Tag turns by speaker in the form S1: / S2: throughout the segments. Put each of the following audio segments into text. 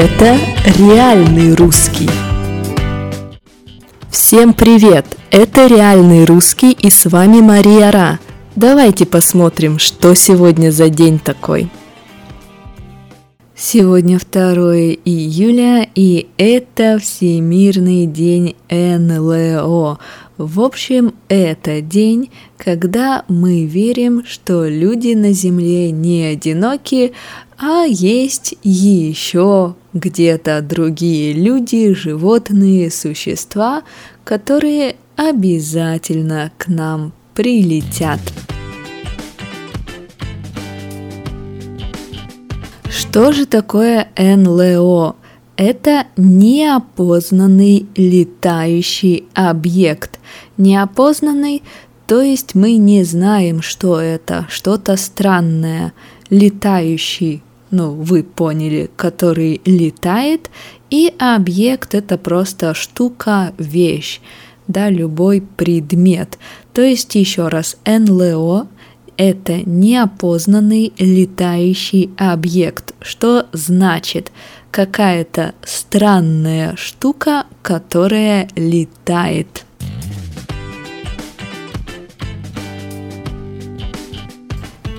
S1: Это реальный русский. Всем привет! Это реальный русский и с вами Мария Ра. Давайте посмотрим, что сегодня за день такой. Сегодня 2 июля, и это Всемирный день НЛО. В общем, это день, когда мы верим, что люди на Земле не одиноки, а есть еще где-то другие люди, животные, существа, которые обязательно к нам прилетят. Что же такое НЛО? Это неопознанный летающий объект. Неопознанный, то есть мы не знаем, что это, что-то странное. Летающий, ну вы поняли, который летает, и объект это просто штука, вещь, да, любой предмет. То есть еще раз, НЛО это неопознанный летающий объект, что значит какая-то странная штука, которая летает.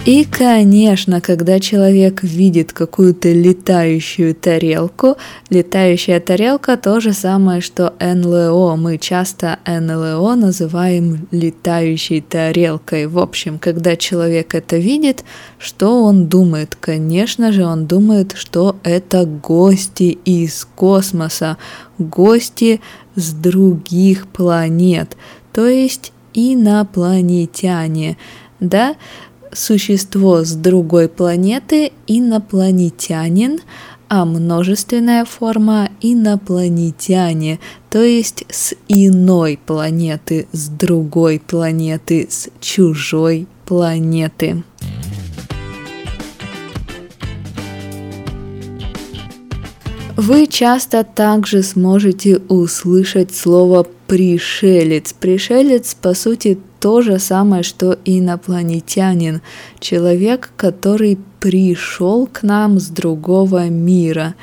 S1: И, конечно, когда человек видит какую-то летающую тарелку, летающая тарелка то же самое, что НЛО. Мы часто НЛО называем летающей тарелкой. В общем, когда человек это видит, что он думает? Конечно же, он думает, что это гости из космоса, гости с других планет, то есть инопланетяне, да? Существо с другой планеты инопланетянин, а множественная форма инопланетяне, то есть с иной планеты, с другой планеты, с чужой планеты. Вы часто также сможете услышать слово пришелец. Пришелец, по сути, то же самое, что инопланетянин, человек, который пришел к нам с другого мира.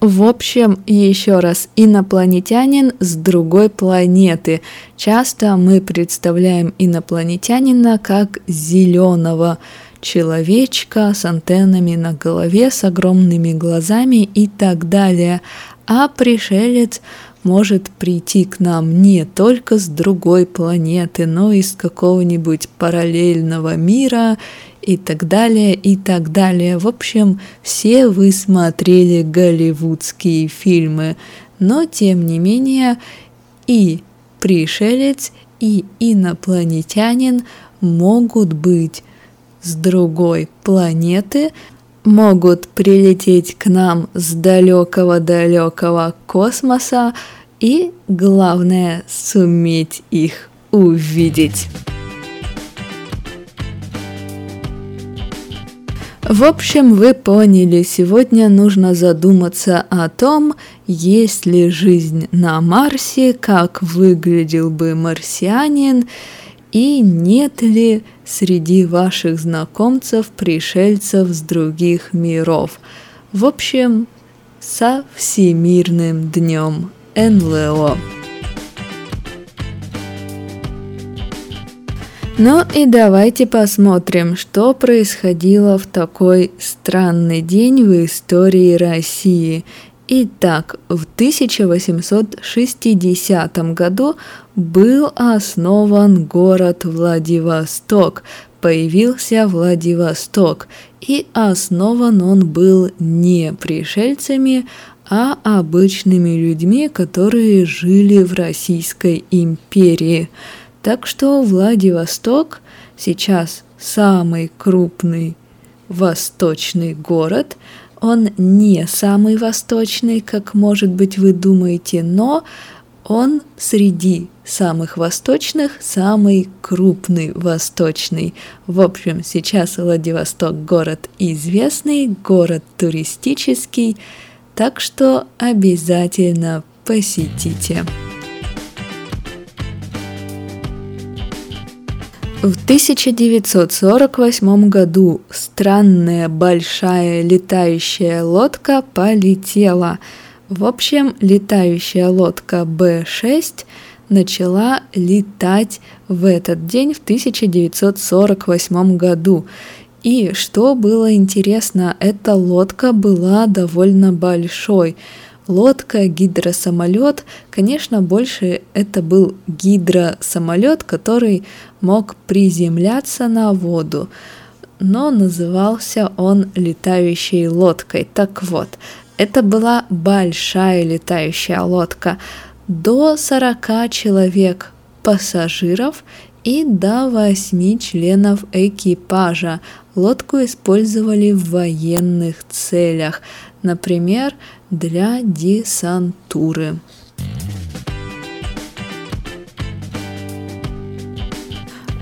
S1: В общем, еще раз, инопланетянин с другой планеты. Часто мы представляем инопланетянина как зеленого человечка с антеннами на голове, с огромными глазами и так далее. А пришелец может прийти к нам не только с другой планеты, но и с какого-нибудь параллельного мира и так далее, и так далее. В общем, все вы смотрели голливудские фильмы, но тем не менее и пришелец, и инопланетянин могут быть с другой планеты, могут прилететь к нам с далекого-далекого космоса и, главное, суметь их увидеть. В общем, вы поняли, сегодня нужно задуматься о том, есть ли жизнь на Марсе, как выглядел бы марсианин, и нет ли среди ваших знакомцев пришельцев с других миров. В общем, со Всемирным днем НЛО. Ну и давайте посмотрим, что происходило в такой странный день в истории России. Итак, в 1860 году был основан город Владивосток, появился Владивосток, и основан он был не пришельцами, а обычными людьми, которые жили в Российской империи. Так что Владивосток сейчас самый крупный восточный город – он не самый восточный, как, может быть, вы думаете, но он среди самых восточных самый крупный восточный. В общем, сейчас Владивосток город известный, город туристический, так что обязательно посетите. В 1948 году странная большая летающая лодка полетела. В общем, летающая лодка Б-6 начала летать в этот день в 1948 году. И что было интересно, эта лодка была довольно большой – лодка, гидросамолет. Конечно, больше это был гидросамолет, который мог приземляться на воду, но назывался он летающей лодкой. Так вот, это была большая летающая лодка, до 40 человек пассажиров и до 8 членов экипажа. Лодку использовали в военных целях, например, для десантуры.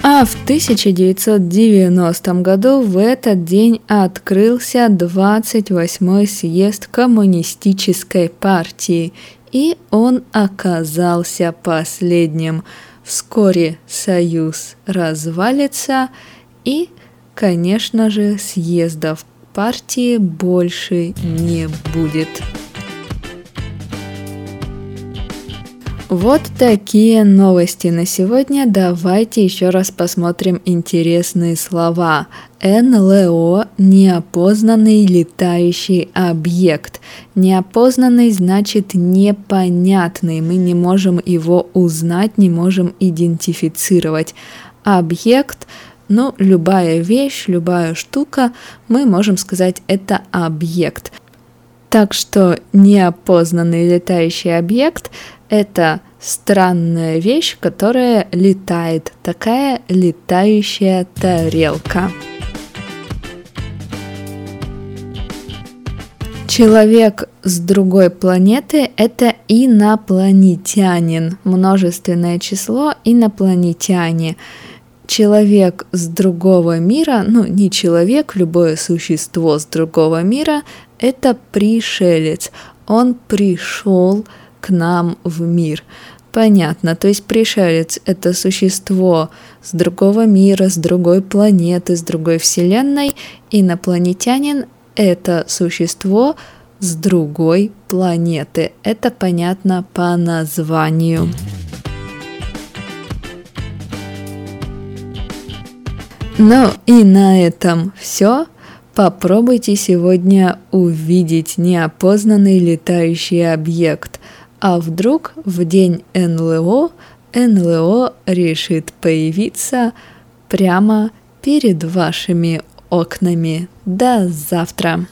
S1: А в 1990 году в этот день открылся 28-й съезд коммунистической партии, и он оказался последним. Вскоре союз развалится, и, конечно же, съездов партии больше не будет. Вот такие новости на сегодня. Давайте еще раз посмотрим интересные слова. НЛО – неопознанный летающий объект. Неопознанный значит непонятный. Мы не можем его узнать, не можем идентифицировать. Объект ну, любая вещь, любая штука, мы можем сказать, это объект. Так что неопознанный летающий объект — это странная вещь, которая летает, такая летающая тарелка. Человек с другой планеты – это инопланетянин, множественное число инопланетяне человек с другого мира, ну не человек, любое существо с другого мира, это пришелец. Он пришел к нам в мир. Понятно, то есть пришелец — это существо с другого мира, с другой планеты, с другой вселенной. Инопланетянин — это существо с другой планеты. Это понятно по названию. Ну и на этом все. Попробуйте сегодня увидеть неопознанный летающий объект. А вдруг в день НЛО НЛО решит появиться прямо перед вашими окнами. До завтра!